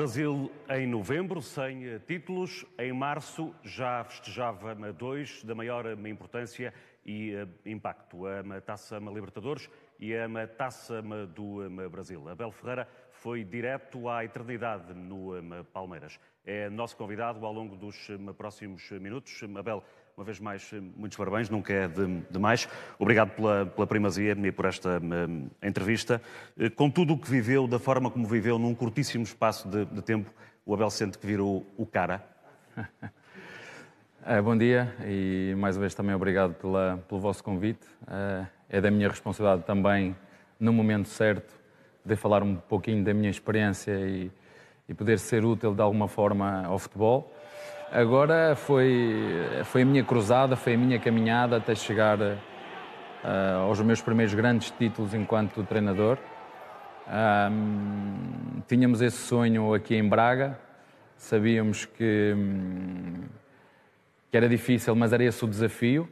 Brasil em novembro, sem títulos. Em março já festejava dois da maior importância e uh, impacto. A Taça Libertadores e a Taça do Brasil. Abel Ferreira foi direto à eternidade no Palmeiras. É nosso convidado ao longo dos próximos minutos. Abel, uma vez mais, muitos parabéns, nunca é de, de. Obrigado pela, pela primazia e por esta um, entrevista. Com tudo o que viveu, da forma como viveu, num curtíssimo espaço de, de tempo, o Abel sente que virou o cara? É, bom dia e mais uma vez também obrigado pela, pelo vosso convite. É, é da minha responsabilidade também, no momento certo, poder falar um pouquinho da minha experiência e, e poder ser útil de alguma forma ao futebol. Agora foi, foi a minha cruzada, foi a minha caminhada até chegar uh, aos meus primeiros grandes títulos enquanto treinador. Um, tínhamos esse sonho aqui em Braga, sabíamos que, que era difícil, mas era esse o desafio.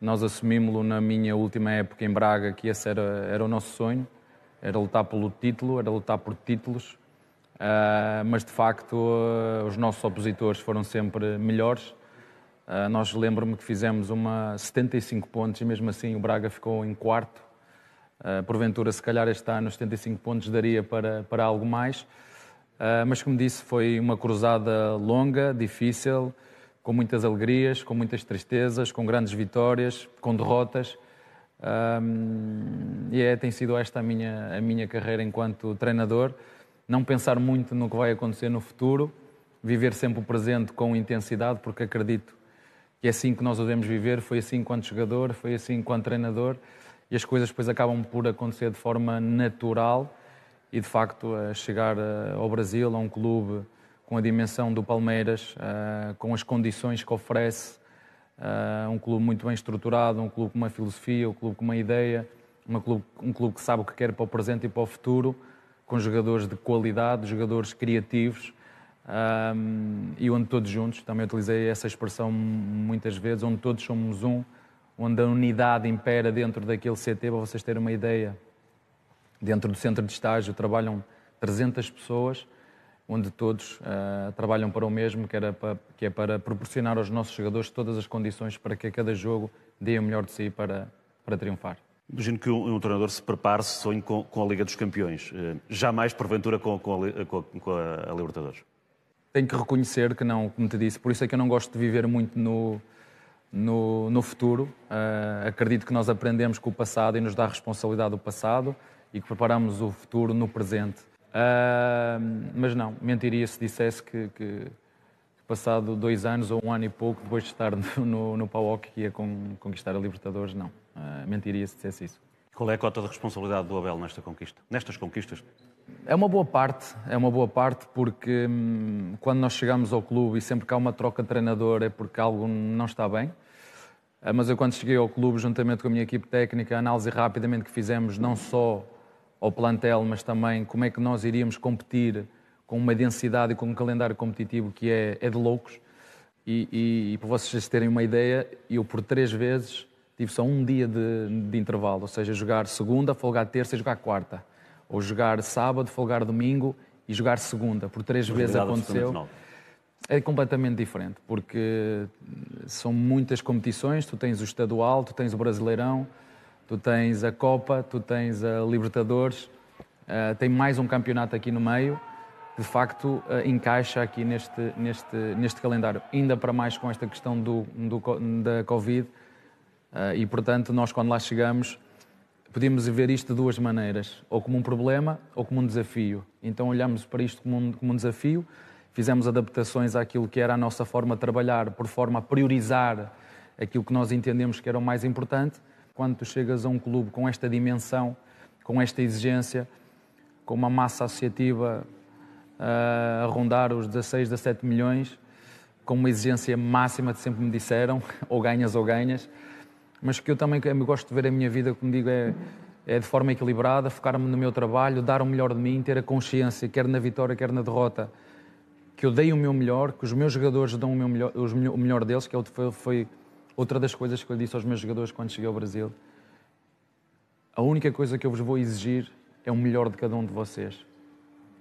Nós assumimos-lo na minha última época em Braga, que esse era, era o nosso sonho, era lutar pelo título, era lutar por títulos. Uh, mas de facto uh, os nossos opositores foram sempre melhores. Uh, nós lembro-me que fizemos uma 75 pontos e mesmo assim o Braga ficou em quarto. porventura, se calhar este ano, 75 pontos daria para, para algo mais. mas como disse, foi uma cruzada longa, difícil, com muitas alegrias, com muitas tristezas, com grandes vitórias, com derrotas. e é, tem sido esta a minha, a minha carreira enquanto treinador não pensar muito no que vai acontecer no futuro, viver sempre o presente com intensidade, porque acredito que é assim que nós devemos viver. Foi assim enquanto jogador, foi assim enquanto treinador, e as coisas depois acabam por acontecer de forma natural. E de facto, chegar eh, ao Brasil, a um clube com a dimensão do Palmeiras, eh, com as condições que oferece, eh, um clube muito bem estruturado, um clube com uma filosofia, um clube com uma ideia, um clube que sabe o que quer para o presente e para o futuro com jogadores de qualidade, jogadores criativos um, e onde todos juntos, também utilizei essa expressão muitas vezes, onde todos somos um, onde a unidade impera dentro daquele CT, para vocês terem uma ideia. Dentro do centro de estágio trabalham 300 pessoas, onde todos uh, trabalham para o mesmo, que, para, que é para proporcionar aos nossos jogadores todas as condições para que a cada jogo dê o melhor de si para, para triunfar. Imagino que um, um treinador se prepare, se sonhe com, com, a Liga dos Campeões. Uh, jamais, porventura, com, com, a, com a, a, Libertadores. Tenho que reconhecer que não, como te disse. Por isso é que eu não gosto de viver muito no, no, no futuro. Uh, acredito que nós aprendemos com o passado e nos dá a responsabilidade do passado e que preparamos o futuro no presente. Uh, mas não, mentiria se dissesse que, que, passado dois anos ou um ano e pouco, depois de estar no, no, PAOC, que ia conquistar a Libertadores, não. Uh, mentiria se dissesse isso. Qual é a cota de responsabilidade do Abel nesta conquista? Nestas conquistas? É uma boa parte, é uma boa parte porque hum, quando nós chegamos ao clube e sempre que há uma troca de treinador é porque algo não está bem. Uh, mas eu quando cheguei ao clube, juntamente com a minha equipe técnica, a análise rapidamente que fizemos, não só ao plantel, mas também como é que nós iríamos competir com uma densidade e com um calendário competitivo que é, é de loucos. E, e, e para vocês terem uma ideia, eu por três vezes tive só um dia de, de, intervalo, ou seja, jogar segunda, folgar terça e jogar quarta. Ou jogar sábado, folgar domingo e jogar segunda. Por três vezes aconteceu. É completamente diferente, porque são muitas competições, tu tens o estadual, tu tens o Brasileirão, tu tens a Copa, tu tens a Libertadores, uh, tem mais um campeonato aqui no meio, de facto uh, encaixa aqui neste, neste, neste calendário, ainda para mais com esta questão do, do da Covid, Uh, e, portanto, nós, quando lá chegamos, podíamos ver isto de duas maneiras, ou como um problema ou como um desafio. Então, olhamos para isto como um, como um desafio, fizemos adaptações àquilo que era a nossa forma de trabalhar, por forma a priorizar aquilo que nós entendemos que era o mais importante. Quando tu chegas a um clube com esta dimensão, com esta exigência, com uma massa associativa a rondar os 16, 17 milhões, com uma exigência máxima, que sempre me disseram, ou ganhas ou ganhas, mas que eu também gosto de ver a minha vida, como digo, é, é de forma equilibrada, focar-me no meu trabalho, dar o melhor de mim, ter a consciência, quer na vitória, quer na derrota, que eu dei o meu melhor, que os meus jogadores dão o, meu melhor, o melhor deles, que é foi outra das coisas que eu disse aos meus jogadores quando cheguei ao Brasil. A única coisa que eu vos vou exigir é o melhor de cada um de vocês.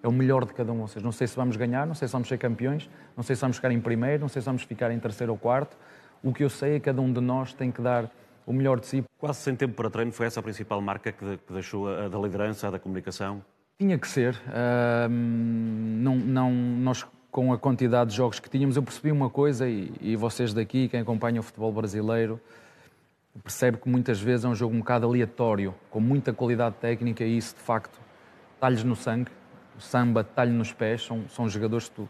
É o melhor de cada um. Ou seja, não sei se vamos ganhar, não sei se vamos ser campeões, não sei se vamos ficar em primeiro, não sei se vamos ficar em terceiro ou quarto. O que eu sei é que cada um de nós tem que dar o melhor de si. Quase sem tempo para treino, foi essa a principal marca que, deixou a da liderança, a da comunicação? Tinha que ser. Uh, não, não, nós, com a quantidade de jogos que tínhamos, eu percebi uma coisa, e, e vocês daqui, quem acompanha o futebol brasileiro, percebe que muitas vezes é um jogo um bocado aleatório, com muita qualidade técnica, e isso, de facto, talhos no sangue o samba talho nos pés, são, são jogadores que tu,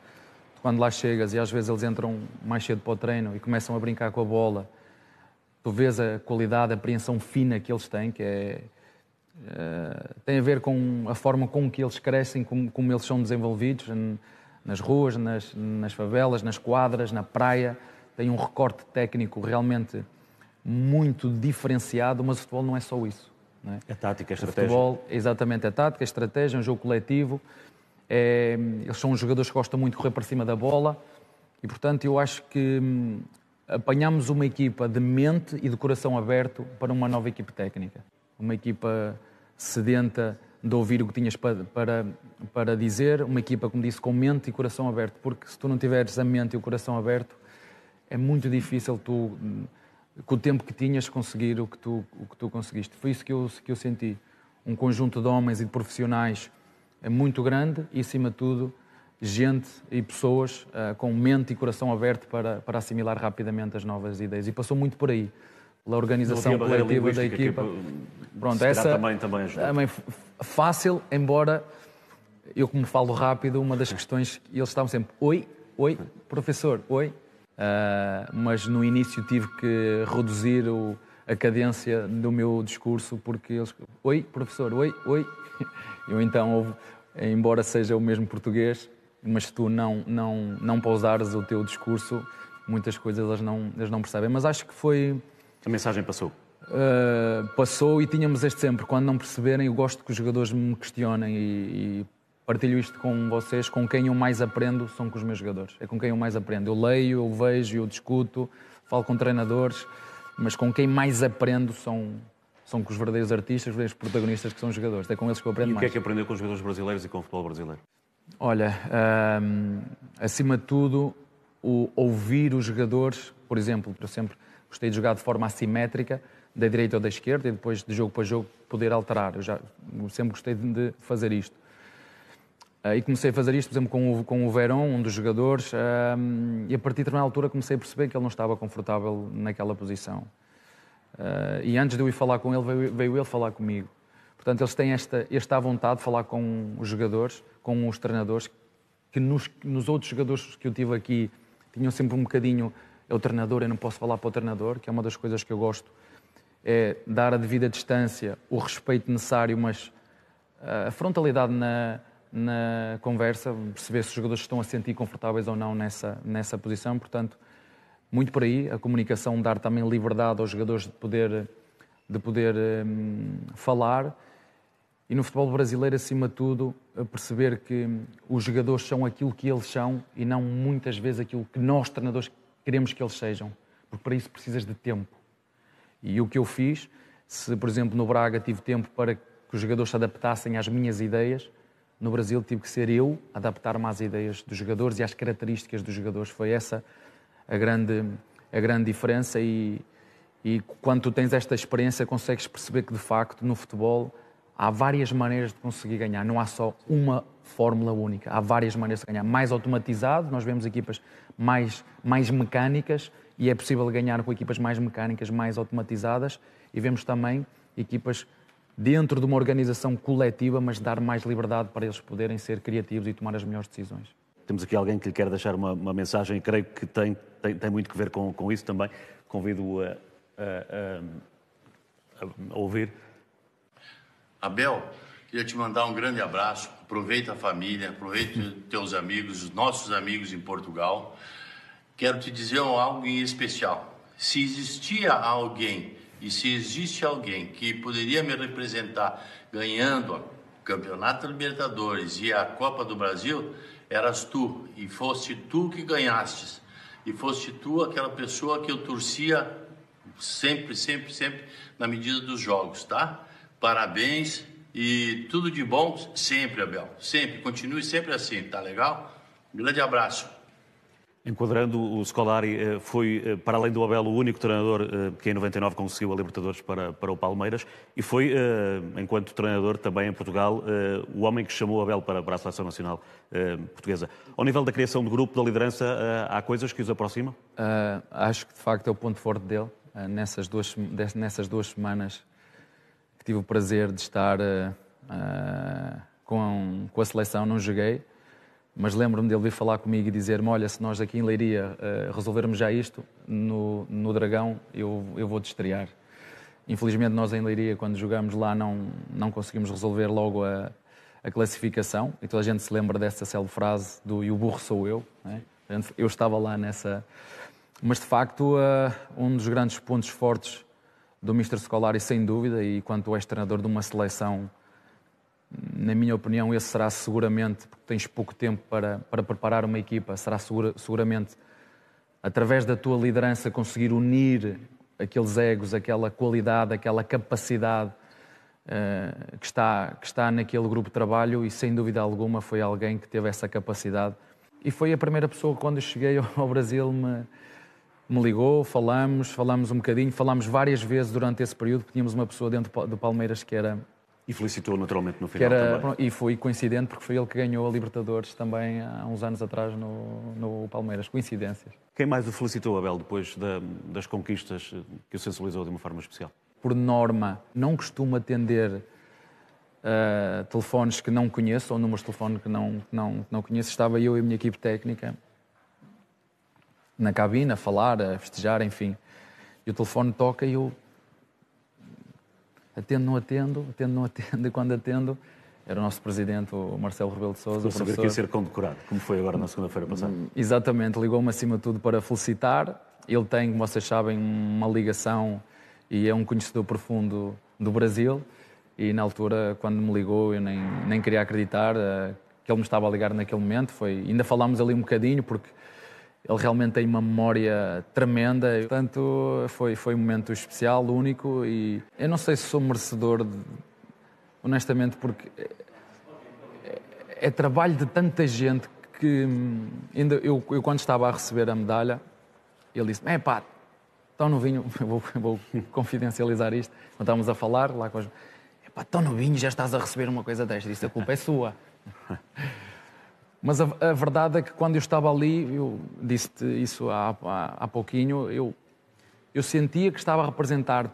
tu, quando lá chegas e às vezes eles entram mais cedo para o treino e começam a brincar com a bola, tu vês a qualidade, a apreensão fina que eles têm, que é, uh, tem a ver com a forma com que eles crescem, como, como eles são desenvolvidos nas ruas, nas, nas favelas, nas quadras, na praia, tem um recorte técnico realmente muito diferenciado, mas o futebol não é só isso. É? A tática, a estratégia. O futebol, exatamente, a tática, a estratégia, é um jogo coletivo. É, eles são jogadores que gostam muito de correr para cima da bola e, portanto, eu acho que hum, apanhamos uma equipa de mente e de coração aberto para uma nova equipe técnica. Uma equipa sedenta de ouvir o que tinhas para, para, para dizer, uma equipa, como disse, com mente e coração aberto, porque se tu não tiveres a mente e o coração aberto, é muito difícil tu hum, com o tempo que tinhas, conseguir o que tu, o que tu conseguiste. Foi isso que eu, que eu senti. Um conjunto de homens e de profissionais é muito grande e, acima de tudo, gente e pessoas uh, com mente e coração aberto para, para assimilar rapidamente as novas ideias. E passou muito por aí, pela organização coletiva da equipa. Que, Pronto, essa também, também Também fácil, embora eu, como falo rápido, uma das questões, eles estavam sempre: Oi, oi, professor, oi, mas no início tive que reduzir o, a cadência do meu discurso porque eles. Oi, professor, oi, oi. Eu então, embora seja o mesmo português, mas se tu não, não, não pausares o teu discurso, muitas coisas eles não, eles não percebem. Mas acho que foi. A mensagem passou. Uh, passou e tínhamos este sempre. Quando não perceberem, eu gosto que os jogadores me questionem e, e partilho isto com vocês, com quem eu mais aprendo são com os meus jogadores. É com quem eu mais aprendo. Eu leio, eu vejo, eu discuto, falo com treinadores, mas com quem mais aprendo são, são com os verdadeiros artistas, os verdadeiros protagonistas que são os jogadores. É com eles que eu aprendo mais. E o que é que aprendeu com os jogadores brasileiros e com o futebol brasileiro? Olha, hum, acima de tudo, o ouvir os jogadores, por exemplo, eu sempre gostei de jogar de forma assimétrica, da direita ou da esquerda, e depois de jogo para jogo poder alterar. Eu já sempre gostei de fazer isto. Uh, e comecei a fazer isto, por exemplo, com o, com o Verón, um dos jogadores, uh, e a partir de uma altura comecei a perceber que ele não estava confortável naquela posição. Uh, e antes de eu ir falar com ele, veio, veio, ele falar comigo. Portanto, eles têm esta, esta vontade de falar com os jogadores, com os treinadores, que nos, nos outros jogadores que eu tive aqui tinham sempre um bocadinho, é o treinador, eu não posso falar para o treinador, que é uma das coisas que eu gosto, é dar a devida distância, o respeito necessário, mas a frontalidade na na conversa, perceber se os jogadores estão a sentir confortáveis ou não nessa, nessa posição. Portanto, muito por aí, a comunicação dar também liberdade aos jogadores de poder, de poder um, falar. E no futebol brasileiro, acima de tudo, perceber que os jogadores são aquilo que eles são e não muitas vezes aquilo que nós, treinadores, queremos que eles sejam. Porque para isso precisas de tempo. E o que eu fiz, se por exemplo no Braga tive tempo para que os jogadores se adaptassem às minhas ideias, no Brasil tive que ser eu adaptar-me às ideias dos jogadores e às características dos jogadores. Foi essa a grande, a grande diferença e, e quando tu tens esta experiência consegues perceber que de facto no futebol há várias maneiras de conseguir ganhar, não há só uma fórmula única, há várias maneiras de ganhar. Mais automatizado, nós vemos equipas mais, mais mecânicas e é possível ganhar com equipas mais mecânicas, mais automatizadas e vemos também equipas dentro de uma organização coletiva, mas dar mais liberdade para eles poderem ser criativos e tomar as melhores decisões. Temos aqui alguém que lhe quer deixar uma, uma mensagem, creio que tem, tem, tem, muito que ver com, com isso também. Convido-o a, a, a, a ouvir. Abel, queria te mandar um grande abraço. Aproveita a família, aproveita teus amigos, os nossos amigos em Portugal. Quero te dizer algo em especial. Se existia alguém e se existe alguém que poderia me representar ganhando o Campeonato Libertadores e a Copa do Brasil, eras tu. E foste tu que ganhastes. E foste tu aquela pessoa que eu torcia sempre, sempre, sempre na medida dos jogos, tá? Parabéns E tudo de bom sempre, Abel. Sempre. Continue sempre assim, tá legal? Um grande abraço. Enquadrando, o Scolari eh, foi, eh, para além do Abel, o único treinador eh, que em 99 conseguiu a Libertadores para, para o Palmeiras e foi, enquanto treinador também em Portugal, o homem que chamou Abel para, para a Seleção Nacional Portuguesa. Ao nível da criação de grupo, da liderança, há coisas que os aproximam? Uh, acho que de facto é o ponto forte dele. Uh, nessas, duas, nessas duas semanas que tive o prazer de estar uh, com, com a seleção, não joguei mas lembro-me dele vir falar comigo e dizer-me: Olha, se nós aqui em Leiria uh, resolvermos já isto, no, no Dragão eu, eu vou-te estrear. Infelizmente, nós em Leiria, quando jogamos lá, não, não conseguimos resolver logo a, a classificação. E toda a gente se lembra dessa célebre frase do E o burro sou eu. É? Eu estava lá nessa. Mas de facto, uh, um dos grandes pontos fortes do Mr. Scolari, sem dúvida, e quando és treinador de uma seleção na minha opinião, esse será seguramente, porque tens pouco tempo para, para preparar uma equipa, será segura, seguramente, através da tua liderança, conseguir unir aqueles egos, aquela qualidade, aquela capacidade uh, que, está, que está naquele grupo de trabalho e, sem dúvida alguma, foi alguém que teve essa capacidade. E foi a primeira pessoa que, quando cheguei ao Brasil, me, me ligou, falamos, falamos um bocadinho, falamos várias vezes durante esse período, porque tínhamos uma pessoa dentro do Palmeiras que era e felicitou naturalmente no final era, também. E foi coincidente porque foi ele que ganhou a Libertadores também há uns anos atrás no, no Palmeiras. Coincidências. Quem mais o felicitou, Abel, depois da, das conquistas que o sensibilizou de uma forma especial? Por norma, não costumo atender uh, telefones que não conheço ou números de telefone que não, que não, que não conheço. Estava eu e a minha equipe técnica na cabine a falar, a festejar, enfim. E o telefone toca e eu atendo, não atendo, atendo, não atendo, e quando atendo, era o nosso presidente, o Marcelo Rebelo de Sousa. Vou saber que ia ser condecorado, como foi agora na segunda-feira passada. Hum, exatamente, ligou-me acima de tudo para felicitar. Ele tem, como vocês sabem, uma ligação e é um conhecedor profundo do Brasil. E na altura, quando me ligou, eu nem, nem queria acreditar uh, que ele me estava a ligar naquele momento. Foi, ainda falámos ali um bocadinho, porque ele realmente tem uma memória tremenda, portanto foi, foi um momento especial, único e eu não sei se sou merecedor, de, honestamente, porque é, é, trabalho de tanta gente que hum, ainda eu, eu quando estava a receber a medalha, ele disse: É pá, tão novinho, vou, vou confidencializar isto, quando estávamos a falar lá com. É pá, tão novinho, já estás a receber uma coisa desta, disse: A culpa é sua. Mas a, a, verdade é que quando eu estava ali, eu disse-te isso há, há, há pouquinho, eu, eu sentia que estava a representar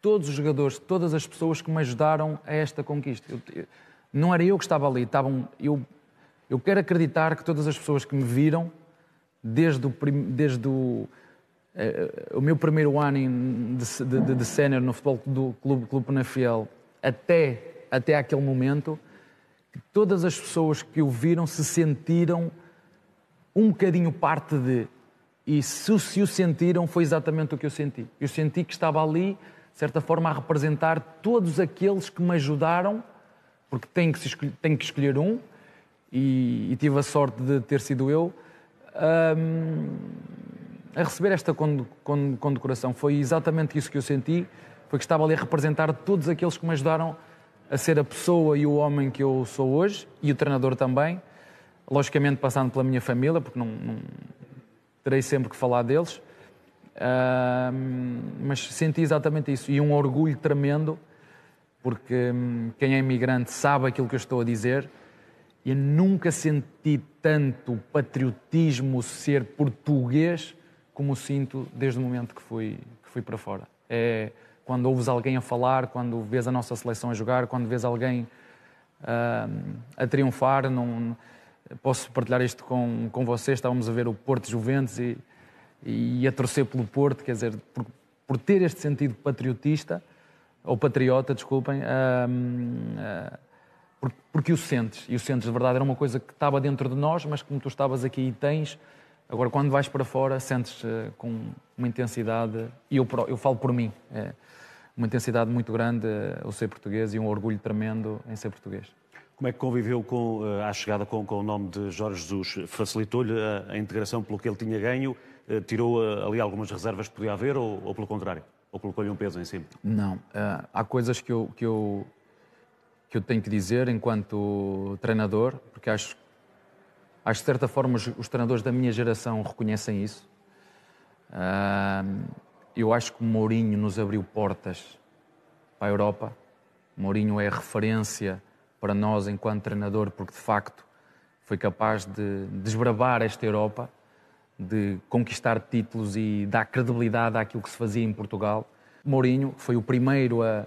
todos os jogadores, todas as pessoas que me ajudaram a esta conquista. Eu, eu, não era eu que estava ali, estavam, eu, eu quero acreditar que todas as pessoas que me viram, desde o, desde o, eh, o meu primeiro ano de, de, de sénior no futebol do Clube, Clube Penafiel, até, até aquele momento, todas as pessoas que o viram se sentiram um bocadinho parte de. E se, se o sentiram, foi exatamente o que eu senti. Eu senti que estava ali, de certa forma, a representar todos aqueles que me ajudaram, porque tenho que, escolher, tenho que escolher um, e, e, tive a sorte de ter sido eu, um, a receber esta condecoração. Foi exatamente isso que eu senti, foi que estava ali a representar todos aqueles que me ajudaram a ser a pessoa e o homem que eu sou hoje, e o treinador também, logicamente passando pela minha família, porque não, não terei sempre que falar deles, uh, mas senti exatamente isso, e um orgulho tremendo, porque um, quem é imigrante sabe aquilo que eu estou a dizer, e nunca senti tanto patriotismo, ser português, como sinto desde o momento que fui, que fui para fora. É, quando ouves alguém a falar, quando vês a nossa seleção a jogar, quando vês alguém uh, a triunfar. Não, posso partilhar isto com, com vocês. Estávamos a ver o Porto Juventus e, e a torcer pelo Porto, quer dizer, por, por ter este sentido patriotista, ou patriota, desculpem, uh, uh, porque o sentes, e o sentes de verdade, era uma coisa que estava dentro de nós, mas como tu estavas aqui e tens, agora quando vais para fora, sentes uh, com uma intensidade, e eu, eu falo por mim, é, uma intensidade muito grande o ser português e um orgulho tremendo em ser português. Como é que conviveu com, eh, à chegada com, com o nome de Jorge Jesus? Facilitou-lhe a, a, integração pelo que ele tinha ganho? Eh, tirou eh, ali algumas reservas que podia haver ou, ou pelo contrário? Ou colocou-lhe um peso em cima? Não. há coisas que eu, que, eu, que eu tenho que dizer enquanto treinador, porque acho, acho de certa forma os, os treinadores da minha geração reconhecem isso. Uh, eu acho que Mourinho nos abriu portas para a Europa. Mourinho é referência para nós enquanto treinador, porque de facto foi capaz de desbravar esta Europa, de conquistar títulos e dar credibilidade àquilo que se fazia em Portugal. Mourinho foi o primeiro a,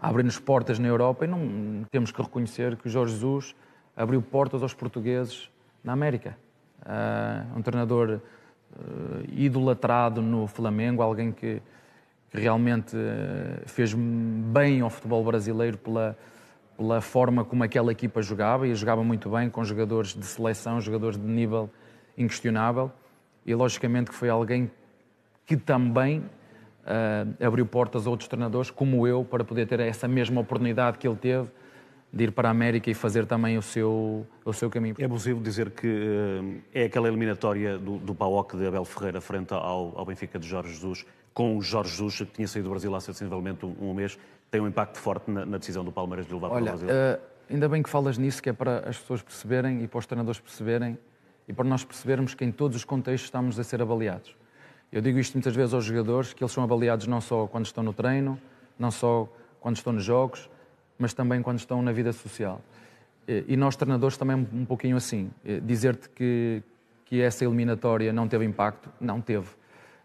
a abrir-nos portas na Europa e não temos que reconhecer que o Jorge Jesus abriu portas aos portugueses na América. Uh, um treinador uh, idolatrado no Flamengo, alguém que, que realmente uh, fez bem ao futebol brasileiro pela, pela forma como aquela equipa jogava, e jogava muito bem com jogadores de seleção, jogadores de nível inquestionável, e logicamente que foi alguém que também abriu portas a outros treinadores, como eu, para poder ter essa mesma oportunidade que ele teve de ir para a América e fazer também o seu, o seu caminho. É possível dizer que uh, é aquela eliminatória do, do PAOC de Abel Ferreira frente ao, ao Benfica de Jorge Jesus, com o Jorge Jesus, que tinha saído do Brasil há sensivelmente um, um mês, tem um impacto forte na, na decisão do Palmeiras de levar Olha, para o Brasil? Uh, ainda bem que falas nisso, que é para as pessoas perceberem e para os treinadores perceberem e para nós percebermos que em todos os contextos estamos a ser avaliados. Eu digo isto muitas vezes aos jogadores, que eles são avaliados não só quando estão no treino, não só quando estão nos jogos, mas também quando estão na vida social. E nós, treinadores, também um pouquinho assim. Dizer-te que, que essa eliminatória não teve impacto, não teve.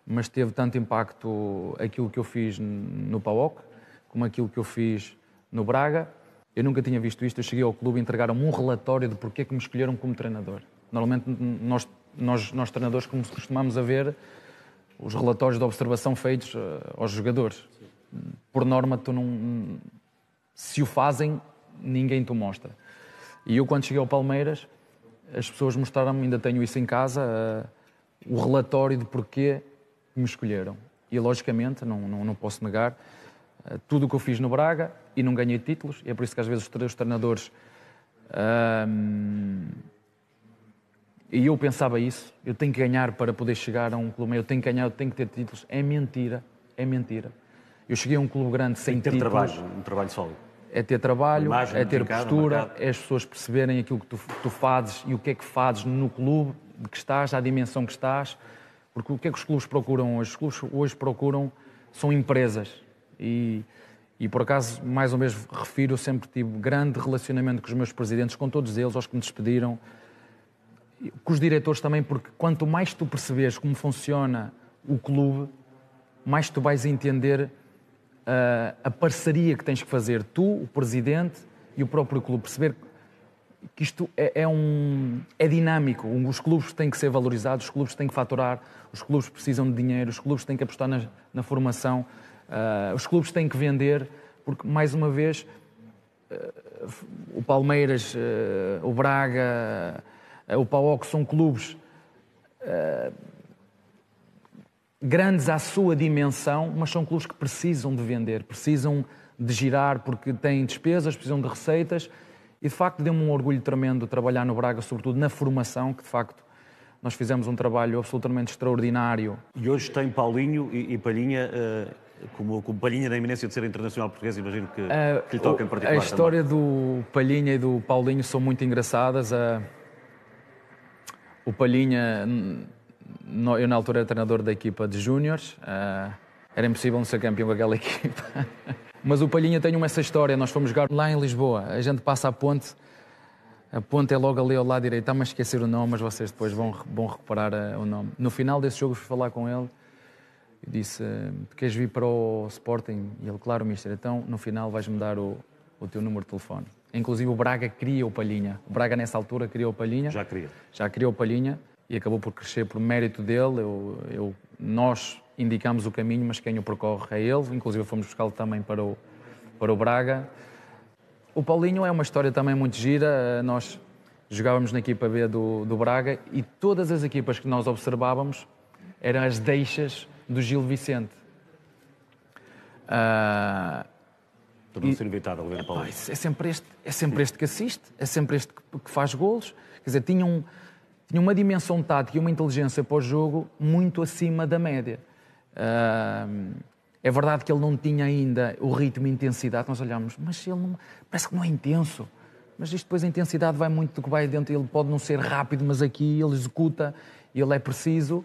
Mas teve tanto impacto aquilo que eu fiz no PAOC, como aquilo que eu fiz no Braga. Eu nunca tinha visto isto. Eu cheguei ao clube e entregaram-me um relatório de porque é que me escolheram como treinador. Normalmente, nós, nós, nós treinadores, como costumamos a ver, os relatórios de observação feitos uh, aos jogadores. Por norma, tu não, se o fazem, ninguém te mostra. E eu, quando cheguei ao Palmeiras, as pessoas mostraram-me, ainda tenho isso em casa, uh, o relatório de porquê me escolheram. E, logicamente, não, não, não posso negar, uh, tudo o que eu fiz no Braga e não ganhei títulos, é por isso que às vezes os treinadores. Uh, e eu pensava isso, eu tenho que ganhar para poder chegar a um clube, eu tenho que ganhar, eu tenho que ter títulos. É mentira, é mentira. Eu cheguei a um clube grande sem ter títulos. trabalho, um trabalho sólido. É ter trabalho, Imagem, é ter mercado, postura, é as pessoas perceberem aquilo que tu, tu fazes e o que é que fazes no clube de que estás, à dimensão que estás. Porque o que é que os clubes procuram hoje? Os clubes hoje procuram, são empresas. E, e por acaso, mais ou menos, refiro, eu sempre tive grande relacionamento com os meus presidentes, com todos eles, aos que me despediram, com os diretores também, porque quanto mais tu percebes como funciona o clube, mais tu vais entender uh, a parceria que tens que fazer, tu, o presidente e o próprio clube. Perceber que isto é, é, um, é dinâmico. Os clubes têm que ser valorizados, os clubes têm que faturar, os clubes precisam de dinheiro, os clubes têm que apostar na, na formação, uh, os clubes têm que vender, porque, mais uma vez, uh, o Palmeiras, o Braga o PAOC são clubes uh, grandes à sua dimensão, mas são clubes que precisam de vender, precisam de girar porque têm despesas, precisam de receitas. E de facto deu-me um orgulho tremendo trabalhar no Braga, sobretudo na formação, que de facto nós fizemos um trabalho absolutamente extraordinário. E hoje tem Paulinho e, e Palhinha, uh, como, como Palhinha na iminência de ser internacional português, imagino que, uh, que lhe toca em particular. A história também. do Palhinha e do Paulinho são muito engraçadas. Uh, o Palhinha, eu na altura era treinador da equipa de júniores, uh, era impossível não ser campeão com aquela equipa. Mas o Palhinha tem uma essa história, nós fomos jogar lá em Lisboa, a gente passa a ponte, a ponte é logo ali ao lado direito, está-me a esquecer o nome, mas vocês depois vão, vão recuperar uh, o nome. No final desse jogo fui falar com ele, eu disse, tu queres vir para o Sporting? E ele, claro, mister, então no final vais-me dar o, o teu número de telefone. Inclusive o Braga cria o Palhinha. O Braga nessa altura criou o Palhinha. Já queria. Já criou o Palhinha e acabou por crescer por mérito dele. Eu, eu, nós indicamos o caminho, mas quem o percorre é ele. Inclusive fomos buscá-lo também para o, para o Braga. O Paulinho é uma história também muito gira. Nós jogávamos na equipa B do, do Braga e todas as equipas que nós observávamos eram as deixas do Gil Vicente. Uh, Tornou ser inevitável ver o Paulo. É sempre, este, é sempre este que assiste, é sempre este que, que faz golos. Quer dizer, tinha, um, tinha uma dimensão tática e uma inteligência para o jogo muito acima da média. Uh, É verdade que ele não tinha ainda o ritmo e intensidade. Nós olhamos, mas ele não, parece que não é intenso. Mas isto depois a intensidade vai muito do que vai dentro. Ele pode não ser rápido, mas aqui ele executa, ele é preciso.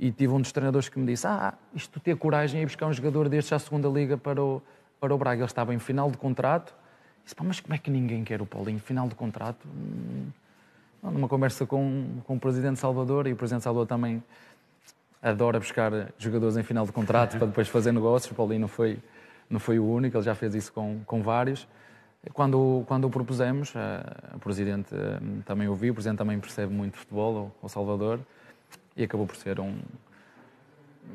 E tive um dos treinadores que me disse: Ah, isto ter coragem e buscar um jogador destes à segunda liga para o, para o Braga. Ele estava em final de contrato. Disse: Mas como é que ninguém quer o Paulinho? Final de contrato? Hum, numa conversa com, com o presidente Salvador, e o presidente Salvador também adora buscar jogadores em final de contrato para depois fazer negócios. O Paulinho não foi, não foi o único, ele já fez isso com, com vários. Quando, quando o propusemos, eh, o Presidente eh, também ouviu, o Presidente também percebe muito futebol, o Salvador, e acabou por ser um,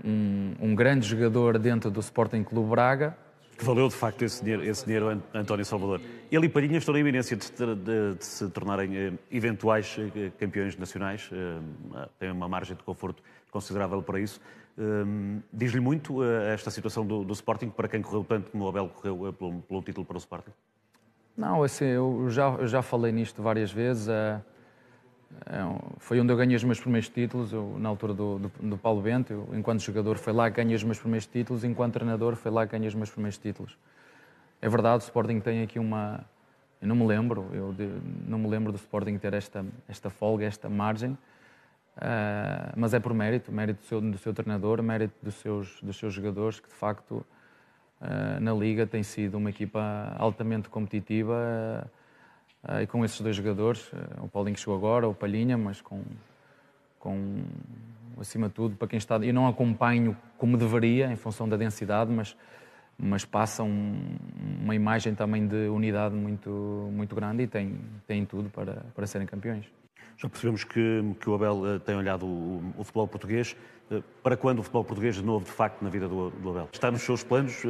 um, um grande jogador dentro do Sporting Clube Braga, que valeu de facto esse dinheiro, esse dinheiro António Salvador. Ele e Palhinha estão na iminência de, de, de, se tornarem eh, eventuais campeões nacionais, têm uma margem de conforto considerável para isso. Diz-lhe muito esta situação do, do, Sporting, para quem correu tanto como o Abel correu pelo, pelo título para o Sporting? Não, assim, eu já, já falei nisto várias vezes. É, foi onde eu ganhei os meus primeiros títulos, eu, na altura do, do, do Paulo Bento. Eu, enquanto jogador, foi lá que ganhei os meus primeiros títulos. Enquanto treinador, foi lá que ganhei os meus primeiros títulos. É verdade, o Sporting tem aqui uma. Eu não me lembro, eu de, não me lembro do Sporting ter esta, esta folga, esta margem. Uh, mas é por mérito, mérito do seu, do seu treinador, mérito dos seus, dos seus jogadores, que de facto eh, na Liga tem sido uma equipa altamente competitiva eh, e com esses dois jogadores, eh, o Paulinho que chegou agora, o Palhinha, mas com, com acima de tudo, para quem está. Eu não acompanho como deveria, em função da densidade, mas, mas passa um, uma imagem também de unidade muito, muito grande e tem, tem tudo para, para serem campeões. Já percebemos que, que o Abel tem olhado o, o futebol português. Eh, para quando o futebol português de novo, de facto, na vida do, do Abel? Está nos seus planos uh,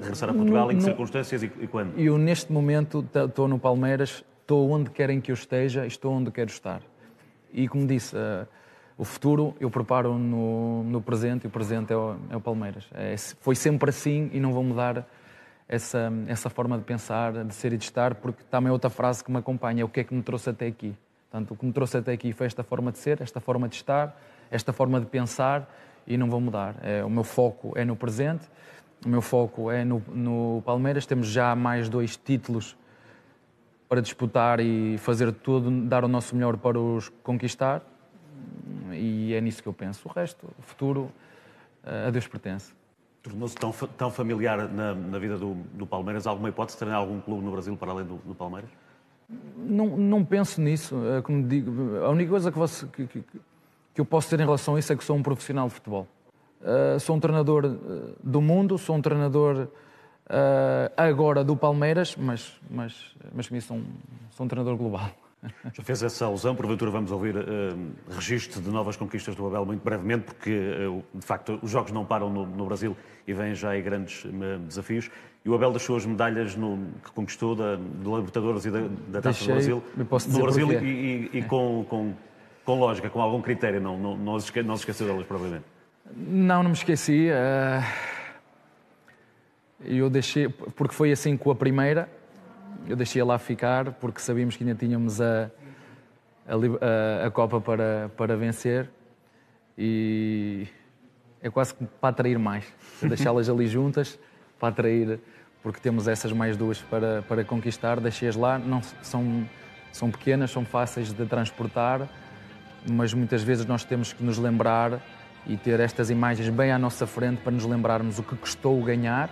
regressar a Portugal? No, em que no, circunstâncias e, e, quando? Eu, neste momento, estou no Palmeiras, estou onde querem que eu esteja e estou onde quero estar. E, como disse, uh, o futuro eu preparo no, no presente e o presente é o, é o Palmeiras. É, foi sempre assim e não vou mudar essa, essa forma de pensar, de ser e de estar, porque também é outra frase que me acompanha, é o que é que me trouxe até aqui. Portanto, o que me trouxe até aqui foi esta forma de ser, esta forma de estar, esta forma de pensar e não vou mudar. É, o meu foco é no presente, o meu foco é no, no Palmeiras. Temos já mais dois títulos para disputar e fazer tudo, dar o nosso melhor para os conquistar. E é nisso que eu penso. O resto, o futuro, a Deus pertence. Tornou-se tão, tão familiar na, na vida do, do, Palmeiras? Alguma hipótese de treinar algum clube no Brasil para além do, do Palmeiras? Não, não penso nisso. É como digo, a única coisa que, você, que, que, que eu posso ter em relação a isso é que sou um profissional de futebol. Uh, sou um treinador ah, do mundo, sou um treinador uh, agora do Palmeiras, mas, mas, mas para mim sou um, sou um treinador global. Já fez essa alusão, porventura vamos ouvir uh, registro de novas conquistas do Abel muito brevemente, porque uh, de facto os jogos não param no, no Brasil e vêm já aí grandes uh, desafios. E o Abel deixou as medalhas no, que conquistou da, do Libertadores e da, da Taça do Brasil, no Brasil e, e, e com, com com lógica, com algum critério, não, não, não, se, não se esqueceu delas, provavelmente? Não, não me esqueci. Uh, eu deixei, porque foi assim com a primeira, eu deixei lá ficar, porque sabíamos que ainda tínhamos a, a, a Copa para, para vencer e é quase para atrair mais. Deixá-las ali juntas para atrair, porque temos essas mais duas para, para conquistar. Deixei-as lá, não, são, são pequenas, são fáceis de transportar mas muitas vezes nós temos que nos lembrar e ter estas imagens bem à nossa frente para nos lembrarmos o que custou ganhar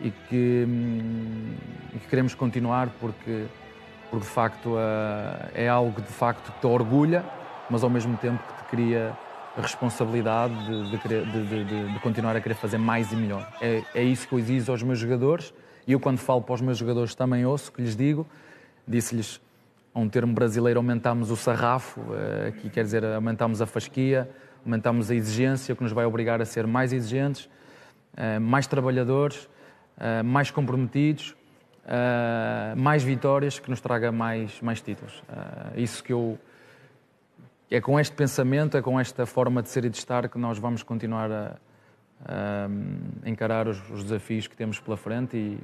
e que, hum, e que queremos continuar porque, porque de facto é algo que de facto te orgulha, mas ao mesmo tempo que te cria a responsabilidade de, de, de, de, continuar a querer fazer mais e melhor. É, é isso que eu exijo aos meus jogadores e eu quando falo para os meus jogadores também ouço que lhes digo, disse-lhes a um termo brasileiro, aumentamos o sarrafo, eh, aqui quer dizer, aumentamos a fasquia, aumentamos a exigência, que nos vai obrigar a ser mais exigentes, eh, mais trabalhadores, eh, mais comprometidos, mais vitórias, que nos traga mais, mais títulos. Isso que eu. É com este pensamento, é com esta forma de ser e de estar que nós vamos continuar a, a encarar os, os desafios que temos pela frente e,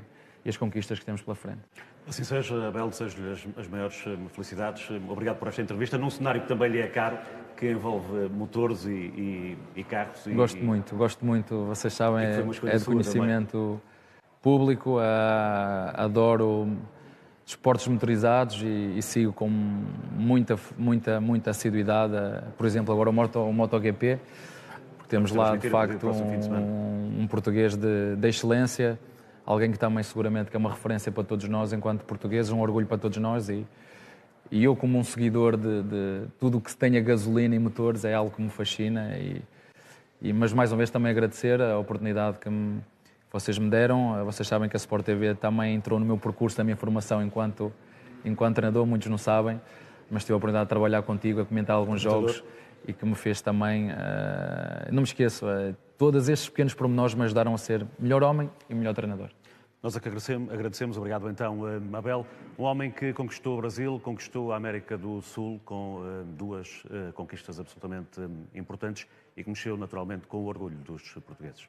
e as conquistas que temos pela frente. Assim seja, Abel, desejo-lhe as, as, maiores eh, felicidades. Obrigado por esta entrevista, num cenário que também lhe é caro, que envolve motores e, e, e carros. Gosto e, muito, gosto muito. Vocês sabem, é, de conhecimento também. público. Uh, adoro esportes motorizados e, e, sigo com muita, muita, muita assiduidade. Por exemplo, agora o, Moto, o MotoGP, porque temos lá de facto um, um, português de, de excelência, alguém que também seguramente que é uma referência para todos nós enquanto portugueses, um orgulho para todos nós e, e eu como um seguidor de, de tudo o que tenha gasolina e motores é algo que me fascina e, e mas mais uma vez também agradecer a oportunidade que me, vocês me deram. Vocês sabem que a Sport TV também entrou no meu percurso da minha formação enquanto, enquanto treinador, muitos não sabem, mas tive a oportunidade de trabalhar contigo, a comentar alguns jogos e que me fez também. Uh, não me esqueço, uh, todos estes pequenos pormenores me ajudaram a ser melhor homem e melhor treinador. Nós agradecemos, agradecemos, obrigado então, uh, Abel, um homem que conquistou o Brasil, conquistou a América do Sul com uh, duas uh, conquistas absolutamente importantes e que mexeu naturalmente com o orgulho dos portugueses.